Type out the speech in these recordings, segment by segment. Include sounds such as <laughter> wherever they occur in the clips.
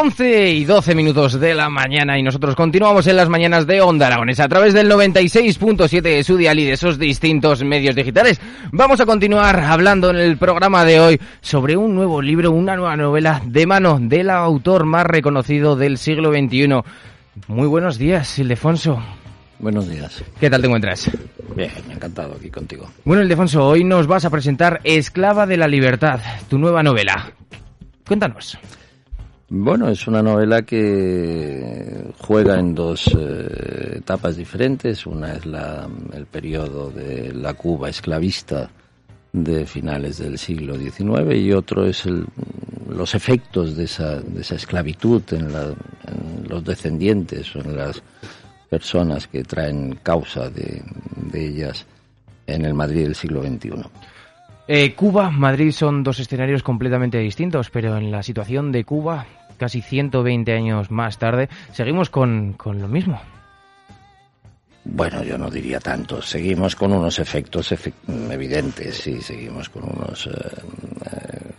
11 y 12 minutos de la mañana y nosotros continuamos en las mañanas de Onda Aragonesa a través del 96.7 de su dial y de esos distintos medios digitales. Vamos a continuar hablando en el programa de hoy sobre un nuevo libro, una nueva novela de mano del autor más reconocido del siglo XXI. Muy buenos días, Ildefonso. Buenos días. ¿Qué tal te encuentras? Bien, encantado aquí contigo. Bueno, Ildefonso, hoy nos vas a presentar Esclava de la Libertad, tu nueva novela. Cuéntanos. Bueno, es una novela que juega en dos eh, etapas diferentes. Una es la, el periodo de la Cuba esclavista de finales del siglo XIX y otro es el, los efectos de esa, de esa esclavitud en, la, los descendientes o en las personas que traen causa de, de ellas en el Madrid del siglo XXI. Eh, Cuba, Madrid son dos escenarios completamente distintos, pero en la situación de Cuba, casi 120 años más tarde, seguimos con, con lo mismo. Bueno, yo no diría tanto. Seguimos con unos efectos efe evidentes y seguimos con unos eh, eh,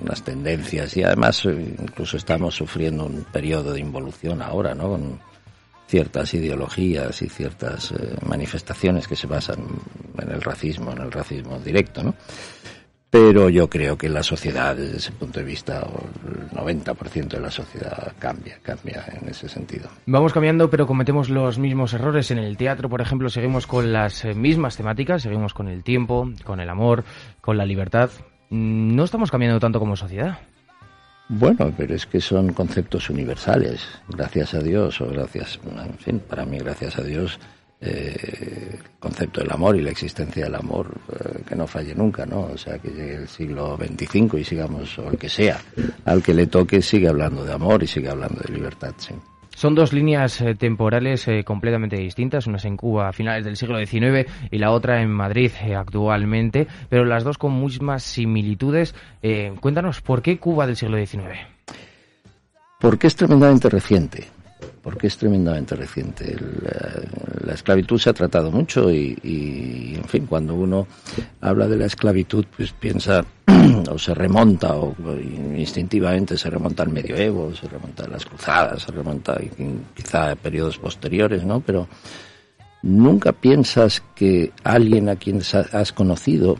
unas tendencias y además eh, incluso estamos sufriendo un periodo de involución ahora, ¿no? Con ciertas ideologías y ciertas manifestaciones que se basan en el racismo, en el racismo directo, ¿no? Pero yo creo que la sociedad, desde ese punto de vista, el 90% de la sociedad cambia, cambia en ese sentido. Vamos cambiando, pero cometemos los mismos errores. En el teatro, por ejemplo, seguimos con las mismas temáticas, seguimos con el tiempo, con el amor, con la libertad. No estamos cambiando tanto como sociedad. Bueno, pero es que son conceptos universales, gracias a Dios, o gracias, en fin, para mí, gracias a Dios, eh, el concepto del amor y la existencia del amor, eh, que no falle nunca, ¿no? O sea, que llegue el siglo XXV y sigamos, o el que sea, al que le toque, sigue hablando de amor y sigue hablando de libertad, sí. Son dos líneas eh, temporales eh, completamente distintas, una es en Cuba a finales del siglo XIX y la otra en Madrid eh, actualmente, pero las dos con muchas similitudes. Eh, cuéntanos, ¿por qué Cuba del siglo XIX? Porque es tremendamente reciente, porque es tremendamente reciente. La, la esclavitud se ha tratado mucho y, y, en fin, cuando uno habla de la esclavitud, pues piensa <clears throat> o se remonta o instintivamente se remonta al medioevo, se remonta a las cruzadas, se remonta quizá a periodos posteriores, ¿no? Pero nunca piensas que alguien a quien has conocido,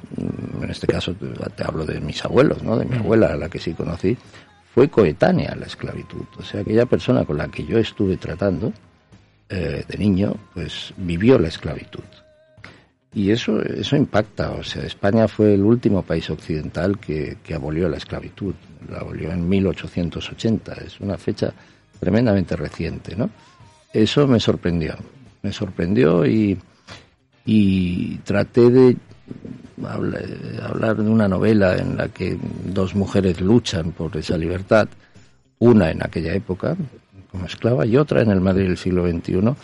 en este caso te hablo de mis abuelos, ¿no? De mi abuela, a la que sí conocí, fue coetánea la esclavitud. O sea, aquella persona con la que yo estuve tratando eh, de niño, pues vivió la esclavitud. Y eso, eso impacta. O sea, España fue el último país occidental que, que abolió la esclavitud. La abolió en 1880. Es una fecha tremendamente reciente, ¿no? Eso me sorprendió. Me sorprendió y, y traté de hablar, hablar de una novela en la que dos mujeres luchan por esa libertad. Una en aquella época, como esclava, y otra en el Madrid del siglo XXI,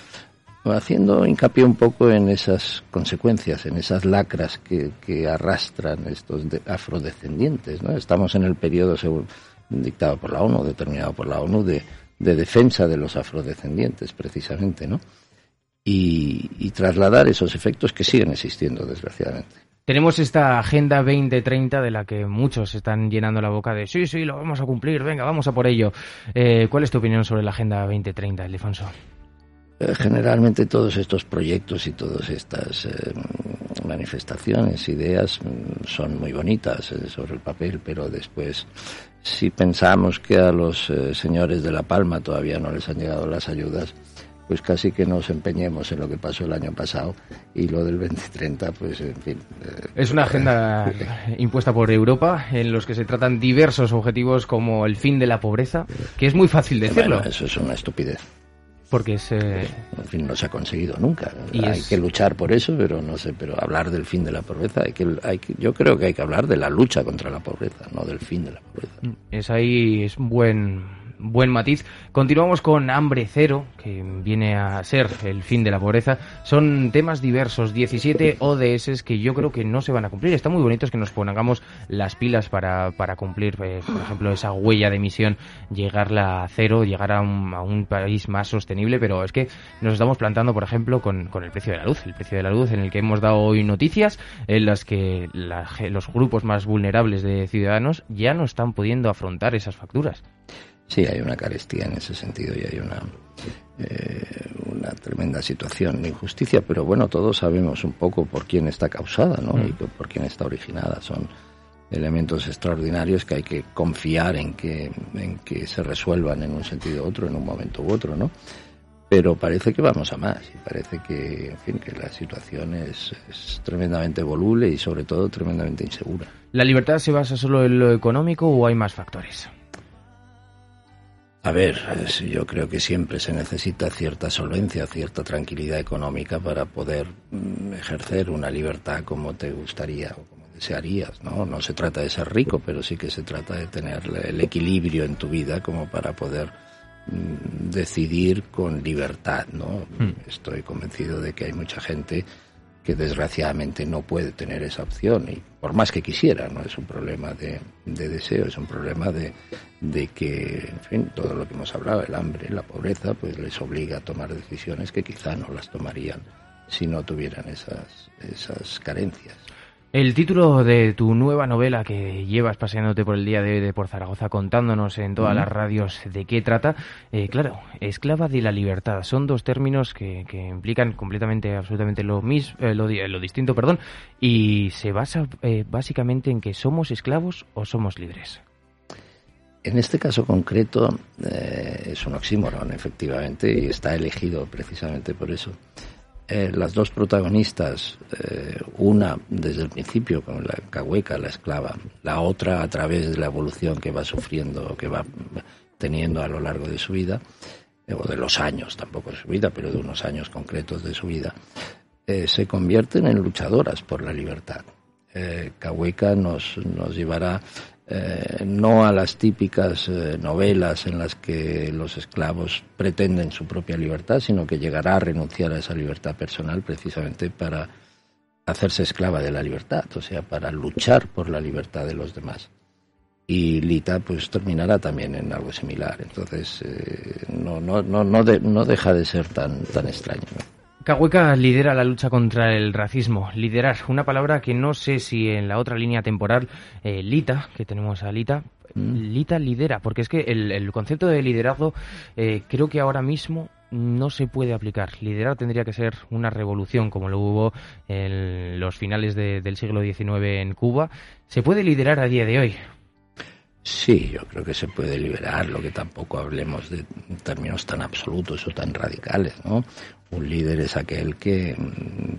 haciendo hincapié un poco en esas consecuencias, en esas lacras que, que arrastran estos de, afrodescendientes. ¿no? Estamos en el periodo según, dictado por la ONU, determinado por la ONU, de, de defensa de los afrodescendientes, precisamente, ¿no? Y, y trasladar esos efectos que siguen existiendo, desgraciadamente. Tenemos esta Agenda 2030 de la que muchos están llenando la boca de sí, sí, lo vamos a cumplir, venga, vamos a por ello. Eh, ¿Cuál es tu opinión sobre la Agenda 2030, Elifonso? Eh, generalmente todos estos proyectos y todas estas eh, manifestaciones, ideas, son muy bonitas eh, sobre el papel, pero después, si pensamos que a los señores de La Palma todavía no les han llegado las ayudas, pues casi que nos empeñemos en lo que pasó el año pasado y lo del 2030, pues en fin. Eh, es una <laughs> agenda impuesta por Europa en los que se tratan diversos objetivos como el fin de la pobreza, que es muy fácil decirlo. eso es una estupidez. Porque es, en fin, no se ha conseguido nunca. hay que luchar por eso, pero no sé, pero hablar del fin de la pobreza, hay que, hay que, yo creo que hay que hablar de la lucha contra la pobreza, no del fin de la pobreza. Es ahí, es un buen buen matiz. Continuamos con Hambre Cero, que viene a ser el fin de la pobreza. Son temas diversos, 17 ODS que yo creo que no se van a cumplir. Está muy bonito que nos pongamos las pilas para, para cumplir, eh, por ejemplo, esa huella de emisión, llegarla a cero, llegar a un, país más sostenible, pero es que nos estamos plantando, por ejemplo, con, con, el precio de la luz. El precio de la luz en el que hemos dado hoy noticias en las que los grupos más vulnerables de ciudadanos ya no están pudiendo afrontar esas facturas. Sí, hay una carestía en ese sentido y hay una, eh, una tremenda situación de injusticia, pero bueno, todos sabemos un poco por quién está causada ¿no? y mm. por quién está originada. Son elementos extraordinarios que hay que confiar en que, en que se resuelvan en un sentido u otro, en un momento u otro, ¿no? Pero parece que vamos a más y parece que, en fin, que la situación es, es tremendamente voluble y sobre todo tremendamente insegura. ¿La libertad se basa solo en lo económico o hay más factores? A ver, yo creo que siempre se necesita cierta solvencia, cierta tranquilidad económica para poder mm, ejercer una libertad como te gustaría o como desearías, ¿no? No se trata de ser rico, pero sí que se trata de tener el equilibrio en tu vida como para poder mm, decidir con libertad, ¿no? Hmm. Estoy convencido de que hay mucha gente que desgraciadamente no puede tener esa opción y por más que quisiera, no es un problema de, deseo, es un problema de, de, que, en fin, todo lo que hemos hablado, el hambre, la pobreza, pues les obliga a tomar decisiones que quizá no las tomarían si no tuvieran esas, esas carencias. El título de tu nueva novela que llevas paseándote por el día de, por Zaragoza contándonos en todas las radios de qué trata, eh, claro, esclava de la libertad. Son dos términos que, implican completamente, absolutamente lo mismo, eh, lo, distinto, perdón, y se basa eh, básicamente en que somos esclavos o somos libres. En este caso concreto es un oxímoron, efectivamente, y está elegido precisamente por eso. Eh, las dos protagonistas, eh, una desde el principio con la cahueca, la esclava, la otra a través de la evolución que va sufriendo, que va teniendo a lo largo de su vida, eh, o de los años, tampoco de su vida, pero de unos años concretos de su vida, se convierten en luchadoras por la libertad. Cahueca nos, nos llevará eh, no a las típicas eh, novelas en las que los esclavos pretenden su propia libertad, sino que llegará a renunciar a esa libertad personal precisamente para hacerse esclava de la libertad, o sea, para luchar por la libertad de los demás. Y Lita pues terminará también en algo similar, entonces eh, no, no, no, no, deja de ser tan, tan extraño. Cahueca lidera la lucha contra el racismo. Liderar, una palabra que no sé si en la otra línea temporal, eh, Lita, que tenemos a Lita, mm. Lita lidera, porque es que el, concepto de liderazgo eh, creo que ahora mismo no se puede aplicar. Liderar tendría que ser una revolución como lo hubo en los finales del siglo XIX en Cuba. ¿Se puede liderar a día de hoy? Sí, yo creo que se puede liberar, lo que tampoco hablemos de términos tan absolutos o tan radicales, ¿no? Un líder es aquel que,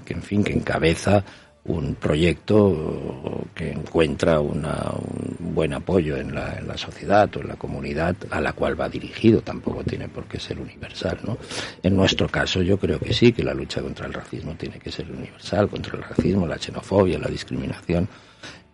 que en fin, que encabeza un proyecto que encuentra una, un buen apoyo en la, en la, sociedad o en la comunidad a la cual va dirigido. Tampoco tiene por qué ser universal, ¿no? En nuestro caso yo creo que sí, que la lucha contra el racismo tiene que ser universal, contra el racismo, la xenofobia, la discriminación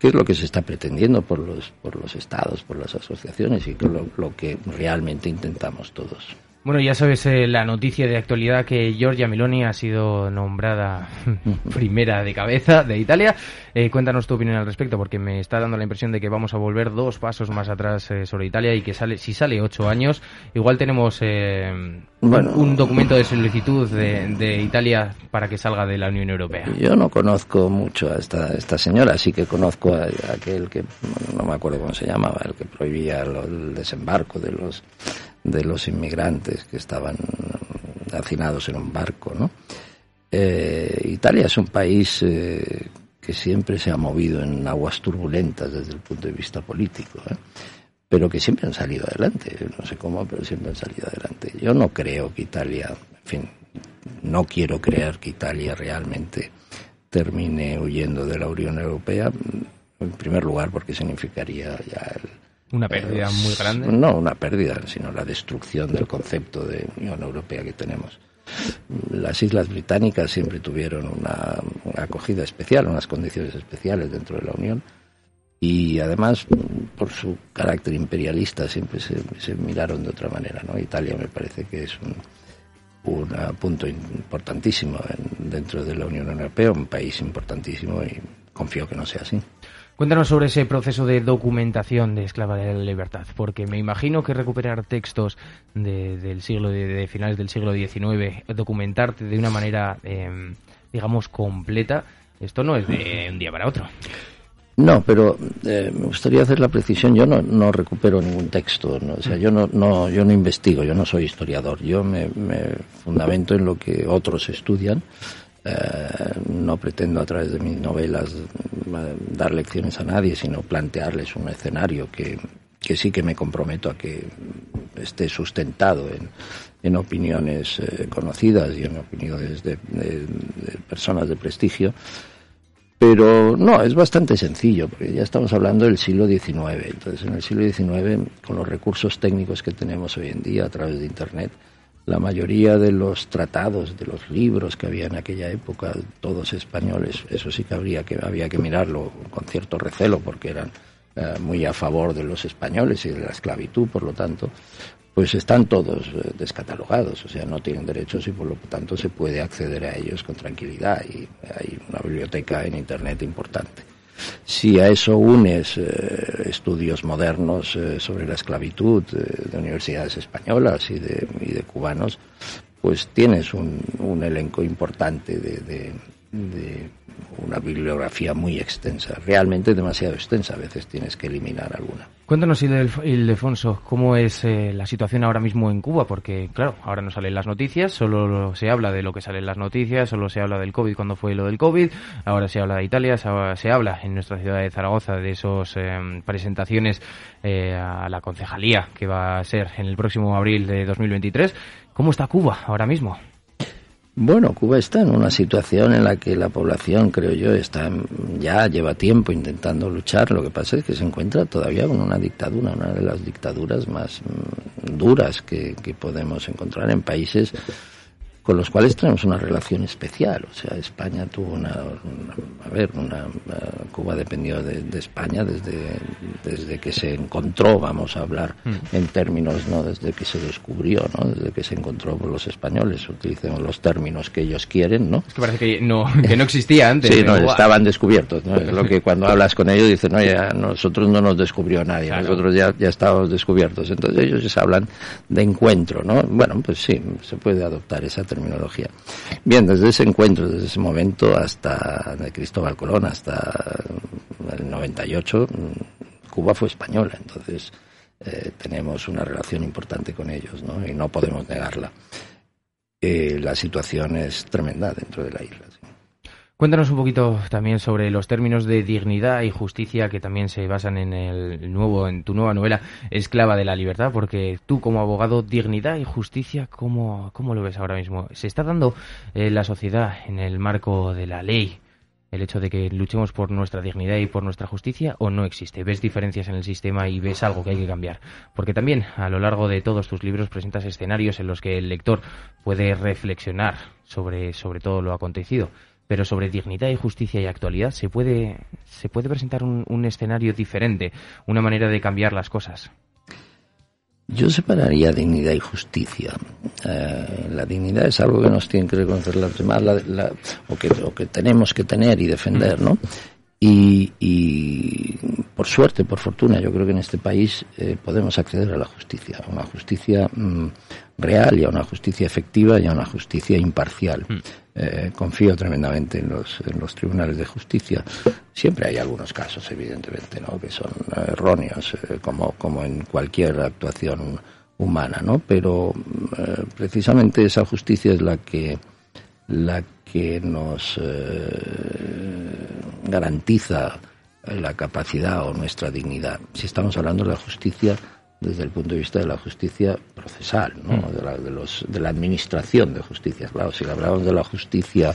qué es lo que se está pretendiendo por los, por los estados, por las asociaciones y lo, lo que realmente intentamos todos. Bueno, ya sabes eh, la noticia de actualidad que Giorgia Meloni ha sido nombrada <laughs> primera de cabeza de Italia. Eh, cuéntanos tu opinión al respecto, porque me está dando la impresión de que vamos a volver dos pasos más atrás eh, sobre Italia y que sale, si sale ocho años, igual tenemos un documento de solicitud de, Italia para que salga de la Unión Europea. Yo no conozco mucho a esta, esta señora, sí que conozco a, aquel que, no me acuerdo cómo se llamaba, el que prohibía el desembarco de los de los inmigrantes que estaban hacinados en un barco, ¿no? Eh, Italia es un país eh, que siempre se ha movido en aguas turbulentas desde el punto de vista político, ¿eh? pero que siempre han salido adelante. No sé cómo, pero siempre han salido adelante. Yo no creo que Italia, en fin, no quiero creer que Italia realmente termine huyendo de la Unión Europea, en primer lugar porque significaría ya una pérdida muy grande. No una pérdida, sino la destrucción del concepto de Unión Europea que tenemos. Las Islas Británicas siempre tuvieron una, acogida especial, unas condiciones especiales dentro de la Unión y además por su carácter imperialista siempre se, miraron de otra manera. ¿no? Italia me parece que es un, punto importantísimo dentro de la Unión Europea, un país importantísimo y confío que no sea así. Cuéntanos sobre ese proceso de documentación de Esclava de la Libertad, porque me imagino que recuperar textos del siglo de, finales del siglo XIX, documentarte de una manera, em, digamos, completa, esto no es de un día para otro. No, pero eh, me gustaría hacer la precisión. Yo no, recupero ningún texto. O sea, yo no, no, yo no investigo. Yo no soy historiador. Yo me fundamento en lo que otros estudian eh, no pretendo a través de mis novelas eh, dar lecciones a nadie, sino plantearles un escenario que, sí que me comprometo a que esté sustentado en, en opiniones eh, conocidas y en opiniones de, personas de prestigio. Pero no, es bastante sencillo, porque ya estamos hablando del siglo XIX. Entonces, en el siglo XIX, con los recursos técnicos que tenemos hoy en día a través de Internet, la mayoría de los tratados, de los libros que había en aquella época, todos españoles, eso sí que habría que había que mirarlo con cierto recelo porque eran eh, muy a favor de los españoles y de la esclavitud, por lo tanto, pues están todos eh, descatalogados, o sea, no tienen derechos y por lo tanto se puede acceder a ellos con tranquilidad y hay una biblioteca en internet importante. Si a eso unes eh, estudios modernos eh, sobre la esclavitud eh, de universidades españolas y de, cubanos, pues tienes un, elenco importante de una bibliografía muy extensa, realmente demasiado extensa, a veces tienes que eliminar alguna. Cuéntanos, Ildefonso, cómo es eh, la situación ahora mismo en Cuba, porque claro, ahora no salen las noticias, solo se habla de lo que sale en las noticias, solo se habla del COVID cuando fue lo del COVID, ahora se habla de Italia, se, habla en nuestra ciudad de Zaragoza de esas em, presentaciones eh, a la concejalía que va a ser en el próximo abril de 2023. ¿Cómo está Cuba ahora mismo? Bueno, Cuba está en una situación en la que la población, creo yo, está ya lleva tiempo intentando luchar. Lo que pasa es que se encuentra todavía con una dictadura, una de las dictaduras más mm, duras que, que podemos encontrar en países con los cuales tenemos una relación especial. O sea, España tuvo una, a ver, una, Cuba dependió de, España desde, desde que se encontró, vamos a hablar mm. en términos, no desde que se descubrió, no desde que se encontró por los españoles, utilicemos los términos que ellos quieren, ¿no? Es que parece que no, que no existía antes. sí, no, estaban descubiertos, ¿no? Es lo que <laughs> cuando hablas con ellos dicen, no, ya nosotros no nos descubrió nadie, nosotros ya, ya estábamos descubiertos. Entonces ellos hablan de encuentro, ¿no? Bueno, pues sí, se puede adoptar esa terminología. Bien, desde ese encuentro, desde ese momento hasta Cristóbal Colón, hasta el 98, Cuba fue española, entonces eh, tenemos una relación importante con ellos, ¿no? Y no podemos negarla. Eh, la situación es tremenda dentro de la isla. Cuéntanos un poquito también sobre los términos de dignidad y justicia que también se basan en el nuevo, en tu nueva novela Esclava de la Libertad, porque tú como abogado, dignidad y justicia, ¿cómo, cómo lo ves ahora mismo? ¿Se está dando eh, la sociedad en el marco de la ley el hecho de que luchemos por nuestra dignidad y por nuestra justicia o no existe? ¿Ves diferencias en el sistema y ves algo que hay que cambiar? Porque también a lo largo de todos tus libros presentas escenarios en los que el lector puede reflexionar sobre, sobre todo lo acontecido pero sobre dignidad y justicia y actualidad se puede, se puede presentar un, escenario diferente, una manera de cambiar las cosas. Yo separaría dignidad y justicia. Eh, la dignidad es algo que nos tienen que reconocer las demás, o, que, o, que, tenemos que tener y defender, ¿no? Y, por suerte, por fortuna, yo creo que en este país eh, podemos acceder a la justicia, a una justicia mm, real y a una justicia efectiva y a una justicia imparcial. Mm. Eh, confío tremendamente en los, tribunales de justicia. Siempre hay algunos casos, evidentemente, ¿no? que son erróneos, eh, como, como en cualquier actuación humana, ¿no? Pero precisamente esa justicia es la que la que nos garantiza la capacidad o nuestra dignidad. Si estamos hablando de la justicia desde el punto de vista de la justicia procesal, ¿no? Mm. de, la, de, los, de la administración de justicia. Claro, si hablamos de la justicia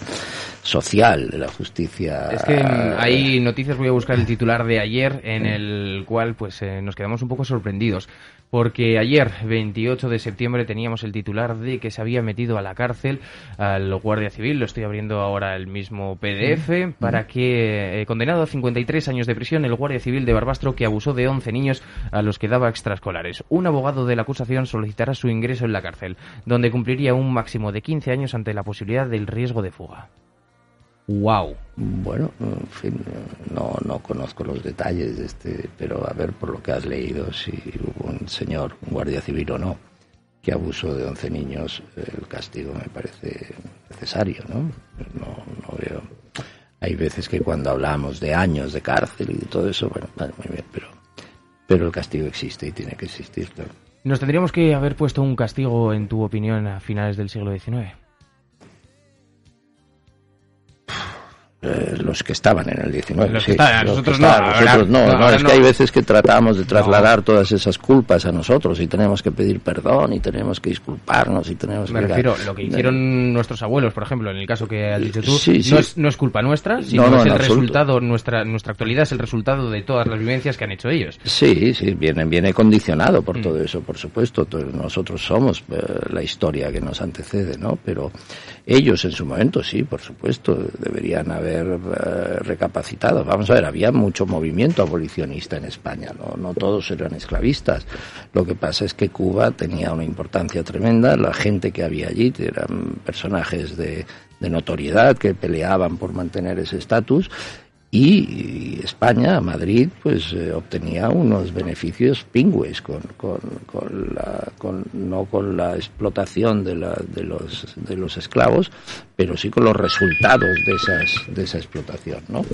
social, de la justicia... Es que hay noticias, voy a buscar el titular de ayer, en el cual pues eh, nos quedamos un poco sorprendidos. Porque ayer, 28 de septiembre, teníamos el titular de que se había metido a la cárcel al Guardia Civil. Lo estoy abriendo ahora el mismo PDF. Para que, eh, condenado a 53 años de prisión, el Guardia Civil de Barbastro que abusó de 11 niños a los que daba extraescolares. Un abogado de la acusación solicitará su ingreso en la cárcel, donde cumpliría un máximo de 15 años ante la posibilidad del riesgo de fuga. ¡Wow! Bueno, en fin, no, no conozco los detalles, de este, pero a ver por lo que has leído, si hubo un señor, un guardia civil o no, que abusó de 11 niños, el castigo me parece necesario, ¿no? No, no veo. Hay veces que cuando hablamos de años de cárcel y de todo eso, bueno, vale, muy bien, pero, pero el castigo existe y tiene que existir, claro. ¿Nos tendríamos que haber puesto un castigo, en tu opinión, a finales del siglo XIX? Eh, los que estaban en el 19. Los sí, que estaban, los nosotros que no, estaban, ahora- nosotros no, no, no, ahora es no. que hay veces que tratamos de trasladar todas esas culpas a nosotros y tenemos que pedir perdón y tenemos que disculparnos y tenemos Me que... refiero, lo que hicieron nuestros abuelos, por ejemplo, en el caso que has dicho tú, Sí, sí. No, es, no es culpa nuestra, sino no, es el resultado, nuestra, nuestra actualidad es el resultado de todas las vivencias que han hecho ellos. Sí, sí, viene, viene condicionado Mm. por todo eso, por supuesto. To- Nosotros somos eh, la historia que nos antecede, ¿no? Pero ellos en su momento, sí, por supuesto, deberían haber eh, recapacitado. Vamos a ver, había mucho movimiento abolicionista en España, ¿no? Todos eran esclavistas. Lo que pasa es que Cuba tenía una importancia tremenda, la gente que había allí eran personajes de notoriedad que peleaban por mantener ese estatus y España, Madrid, pues eh, obtenía unos beneficios pingües con, con, con la, con, no con la explotación de, la, de, los, de los esclavos, pero sí con los resultados de, esas, de esa explotación, ¿no?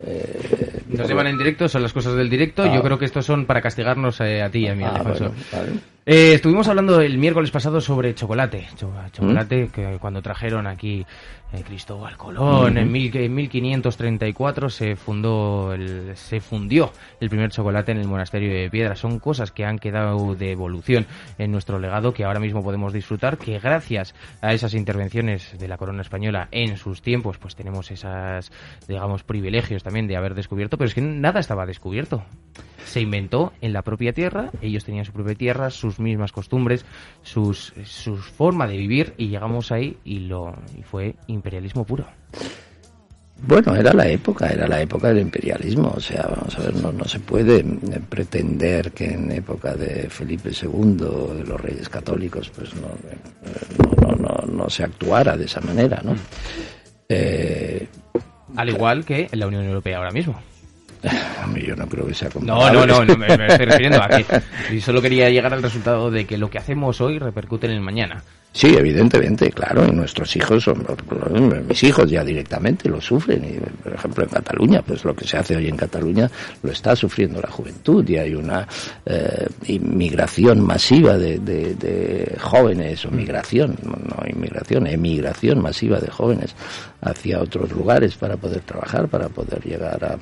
Eh, Nos llevan en directo, son las cosas del directo. Ah. Yo creo que estos son para castigarnos eh, a ti y a mí, ah, Alfonso. bueno, vale. Eh, estuvimos hablando el miércoles pasado sobre chocolate. Cho- ¿Mm? chocolate que cuando trajeron aquí eh, Cristóbal Colón en, mil, en 1534 se fundó el, se fundió el primer chocolate en el monasterio de Piedra. Son cosas que han quedado de evolución en nuestro legado que ahora mismo podemos disfrutar. Que gracias a esas intervenciones de la corona española en sus tiempos, pues tenemos esas, digamos, privilegios también de haber descubierto. Pero es que nada estaba descubierto se inventó en la propia tierra, ellos tenían su propia tierra, sus mismas costumbres, sus, su forma de vivir y llegamos ahí y lo y fue imperialismo puro. Bueno, era la época, era la época del imperialismo. O sea, vamos a ver, no, no se puede eh, pretender que en época de Felipe II, de los reyes católicos, pues eh, no, no, no, no se actuara de esa manera, ¿no? Eh, Al igual que en la Unión Europea ahora mismo. Yo no creo que sea No, no, no, no, me, estoy refiriendo a que <laughs> y solo quería llegar al resultado de que lo que hacemos hoy repercute en el mañana. Sí, evidentemente, claro, y nuestros hijos, son, mis hijos ya directamente lo sufren. Y, por ejemplo, en Cataluña, pues lo que se hace hoy en Cataluña lo está sufriendo la juventud y hay una eh, inmigración masiva de, de, de jóvenes, o migración, no inmigración, emigración masiva de jóvenes hacia otros lugares para poder trabajar, para poder llegar a,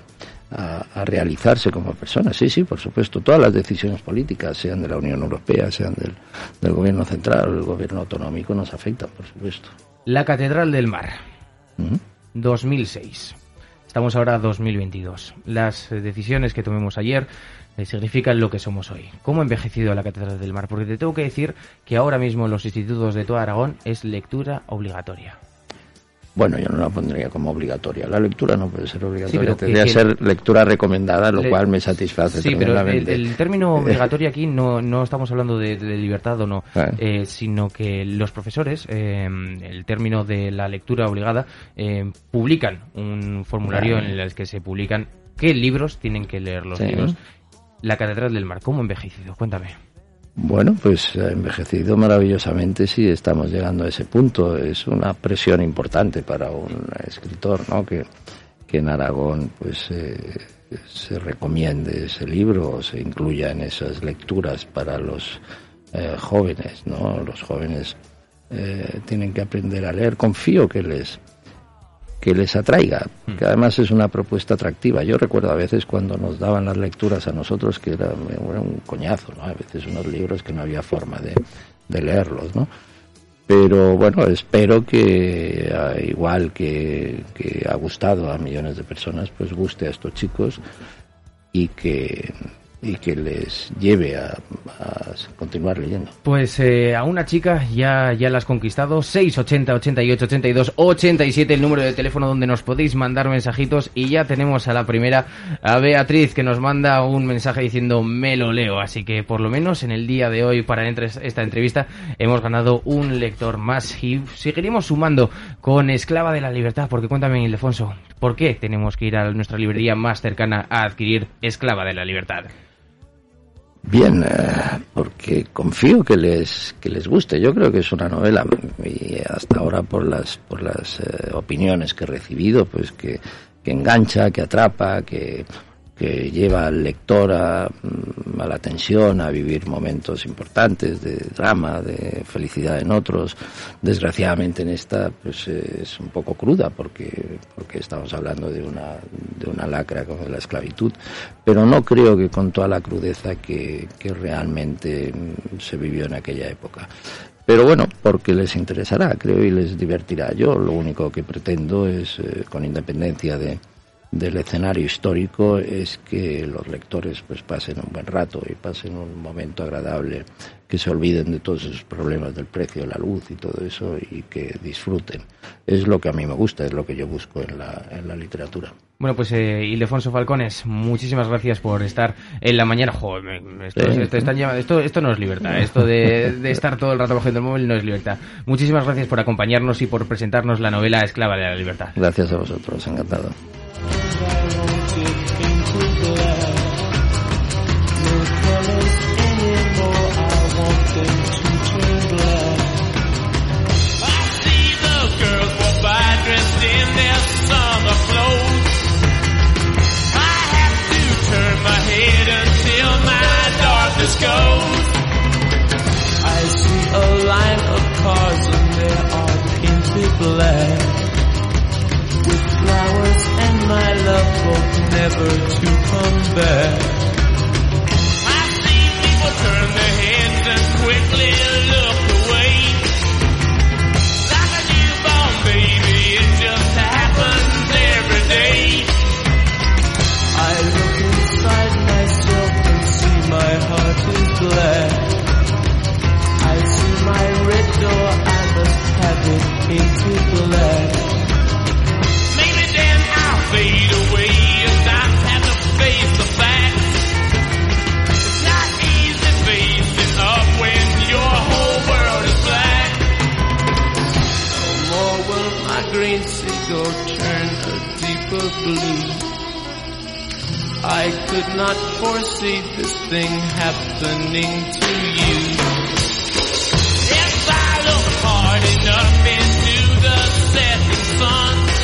a, a, realizarse como personas. Sí, sí, por supuesto. Todas las decisiones políticas, sean de la Unión Europea, sean del, del gobierno central o del gobierno autonómico, nos afectan, por supuesto. La Catedral del Mar, Uh -huh. 2006. Estamos ahora a 2022. Las eh, decisiones que tomemos ayer eh, significan lo que somos hoy. ¿Cómo ha envejecido la Catedral del Mar? Porque te tengo que decir que ahora mismo en los institutos de todo Aragón es lectura obligatoria. Bueno, yo no la pondría como obligatoria. La lectura no puede ser obligatoria. Sí, Tendría que ser lectura recomendada, lo Le- cual me satisface Sí, pero el, término <laughs> obligatorio aquí no, no estamos hablando de, de libertad o no, Ah. eh, sino que los profesores, eh, el término de la lectura obligada, eh, publican un formulario Ah. en el que se publican qué libros tienen que leer los Sí. libros. La Catedral del Mar, ¿cómo envejecido? Cuéntame. Bueno, pues ha envejecido maravillosamente si estamos llegando a ese punto. Es una presión importante para un escritor, ¿no? Que, que en Aragón, pues, eh, se recomiende ese libro se incluya en esas lecturas para los eh, jóvenes, ¿no? Los jóvenes eh, tienen que aprender a leer. Confío que les que les atraiga, que además es una propuesta atractiva. Yo recuerdo a veces cuando nos daban las lecturas a nosotros que era, un coñazo, ¿no? A veces unos libros que no había forma de, de leerlos, ¿no? Pero bueno, espero que igual que, que ha gustado a millones de personas, pues guste a estos chicos y que y que les lleve a, continuar leyendo. Pues eh, a una chica ya, ya la has conquistado, 680 88 82 87 el número de teléfono donde nos podéis mandar mensajitos y ya tenemos a la primera, a Beatriz, que nos manda un mensaje diciendo me lo leo, así que por lo menos en el día de hoy para esta entrevista hemos ganado un lector más y seguiremos sumando con Esclava de la Libertad, porque cuéntame Ildefonso, ¿por qué tenemos que ir a nuestra librería más cercana a adquirir Esclava de la Libertad? Bien, eh, porque confío que les que les guste. Yo creo que es una novela y hasta ahora por las por las eh, opiniones que he recibido, pues que, que engancha, que atrapa, que que lleva al lector a, mm, a, la tensión, a vivir momentos importantes de drama, de felicidad en otros. Desgraciadamente en esta pues es un poco cruda porque, porque estamos hablando de una, de una lacra como la esclavitud, pero no creo que con toda la crudeza que, que realmente mm, se vivió en aquella época. Pero bueno, porque les interesará, creo, y les divertirá. Yo lo único que pretendo es, eh, con independencia de, del escenario histórico es que los lectores pues pasen un buen rato y pasen un momento agradable, que se olviden de todos esos problemas del precio de la luz y todo eso y que disfruten. Es lo que a mí me gusta, es lo que yo busco en la, en la literatura. Bueno, pues eh, Ildefonso Falcones, muchísimas gracias por estar en la mañana. Joder, esto, esto, esto, no es libertad, esto de, de, estar todo el rato cogiendo el móvil no es libertad. Muchísimas gracias por acompañarnos y por presentarnos la novela Esclava de la Libertad. Gracias a vosotros, encantado.